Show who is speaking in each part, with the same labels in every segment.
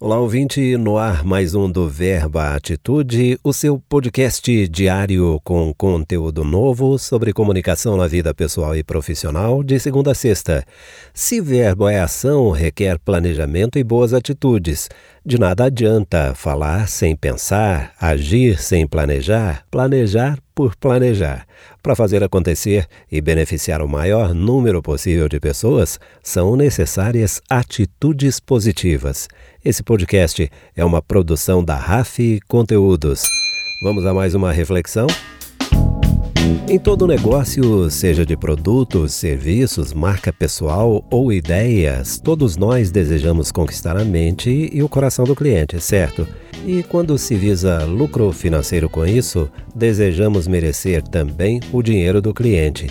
Speaker 1: Olá, ouvinte, no ar mais um do Verba Atitude, o seu podcast diário com conteúdo novo sobre comunicação na vida pessoal e profissional, de segunda a sexta. Se verbo é ação, requer planejamento e boas atitudes. De nada adianta falar sem pensar, agir sem planejar, planejar por planejar. Para fazer acontecer e beneficiar o maior número possível de pessoas, são necessárias atitudes positivas. Esse podcast é uma produção da RAF Conteúdos. Vamos a mais uma reflexão? Em todo negócio, seja de produtos, serviços, marca pessoal ou ideias, todos nós desejamos conquistar a mente e o coração do cliente, certo? E quando se visa lucro financeiro com isso, desejamos merecer também o dinheiro do cliente.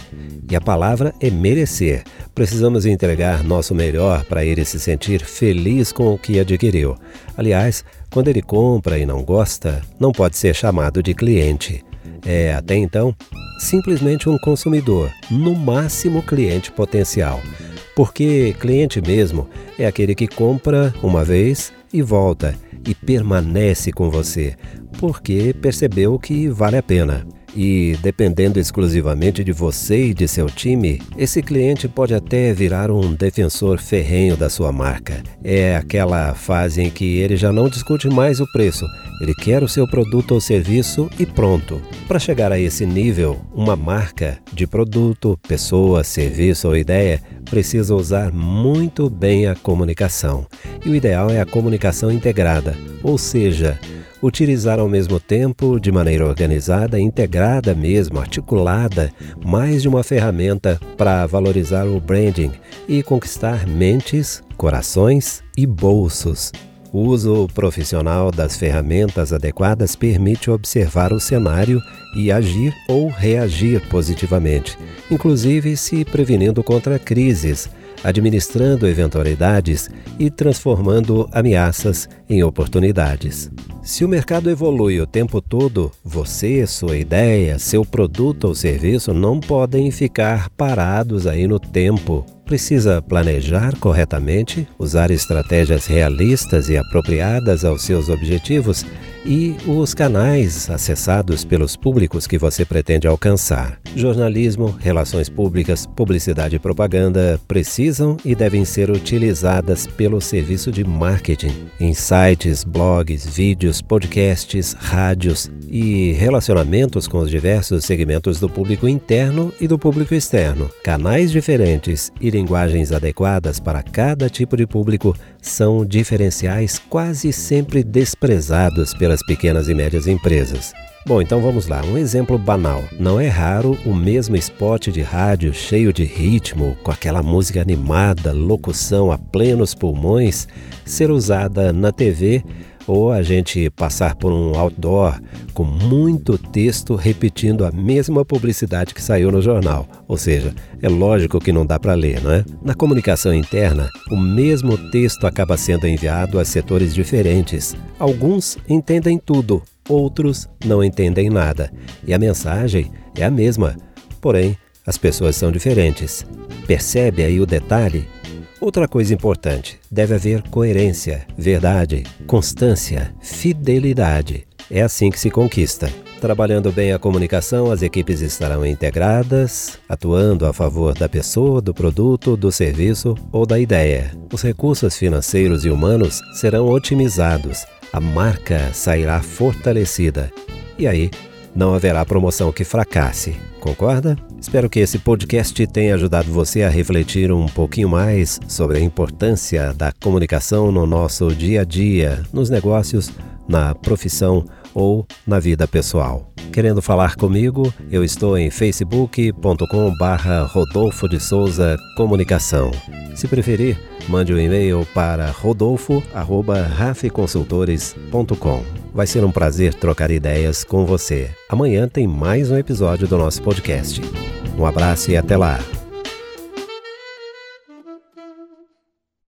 Speaker 1: E a palavra é merecer. Precisamos entregar nosso melhor para ele se sentir feliz com o que adquiriu. Aliás, quando ele compra e não gosta, não pode ser chamado de cliente. É, até então, simplesmente um consumidor, no máximo cliente potencial. Porque cliente mesmo é aquele que compra uma vez e volta e permanece com você, porque percebeu que vale a pena. E dependendo exclusivamente de você e de seu time, esse cliente pode até virar um defensor ferrenho da sua marca. É aquela fase em que ele já não discute mais o preço, ele quer o seu produto ou serviço e pronto. Para chegar a esse nível, uma marca de produto, pessoa, serviço ou ideia precisa usar muito bem a comunicação. E o ideal é a comunicação integrada, ou seja, utilizar ao mesmo tempo, de maneira organizada, integrada mesmo, articulada, mais de uma ferramenta para valorizar o branding e conquistar mentes, corações e bolsos. O uso profissional das ferramentas adequadas permite observar o cenário e agir ou reagir positivamente, inclusive se prevenindo contra crises, administrando eventualidades e transformando ameaças em oportunidades. Se o mercado evolui o tempo todo, você, sua ideia, seu produto ou serviço não podem ficar parados aí no tempo precisa planejar corretamente, usar estratégias realistas e apropriadas aos seus objetivos e os canais acessados pelos públicos que você pretende alcançar. Jornalismo, relações públicas, publicidade e propaganda precisam e devem ser utilizadas pelo serviço de marketing em sites, blogs, vídeos, podcasts, rádios e relacionamentos com os diversos segmentos do público interno e do público externo. Canais diferentes e linguagens adequadas para cada tipo de público são diferenciais quase sempre desprezados pelas pequenas e médias empresas. Bom, então vamos lá. Um exemplo banal. Não é raro o mesmo spot de rádio cheio de ritmo, com aquela música animada, locução a plenos pulmões, ser usada na TV ou a gente passar por um outdoor com muito texto repetindo a mesma publicidade que saiu no jornal. Ou seja, é lógico que não dá para ler, não é? Na comunicação interna, o mesmo texto acaba sendo enviado a setores diferentes. Alguns entendem tudo, outros não entendem nada. E a mensagem é a mesma, porém, as pessoas são diferentes. Percebe aí o detalhe? Outra coisa importante: deve haver coerência, verdade, constância, fidelidade. É assim que se conquista. Trabalhando bem a comunicação, as equipes estarão integradas, atuando a favor da pessoa, do produto, do serviço ou da ideia. Os recursos financeiros e humanos serão otimizados, a marca sairá fortalecida. E aí, não haverá promoção que fracasse. Concorda? Espero que esse podcast tenha ajudado você a refletir um pouquinho mais sobre a importância da comunicação no nosso dia a dia, nos negócios, na profissão ou na vida pessoal. Querendo falar comigo, eu estou em facebook.com barra Rodolfo de Souza Comunicação. Se preferir, mande um e-mail para rodolfo.rafconsultores.com. Vai ser um prazer trocar ideias com você. Amanhã tem mais um episódio do nosso podcast. Um abraço e até lá!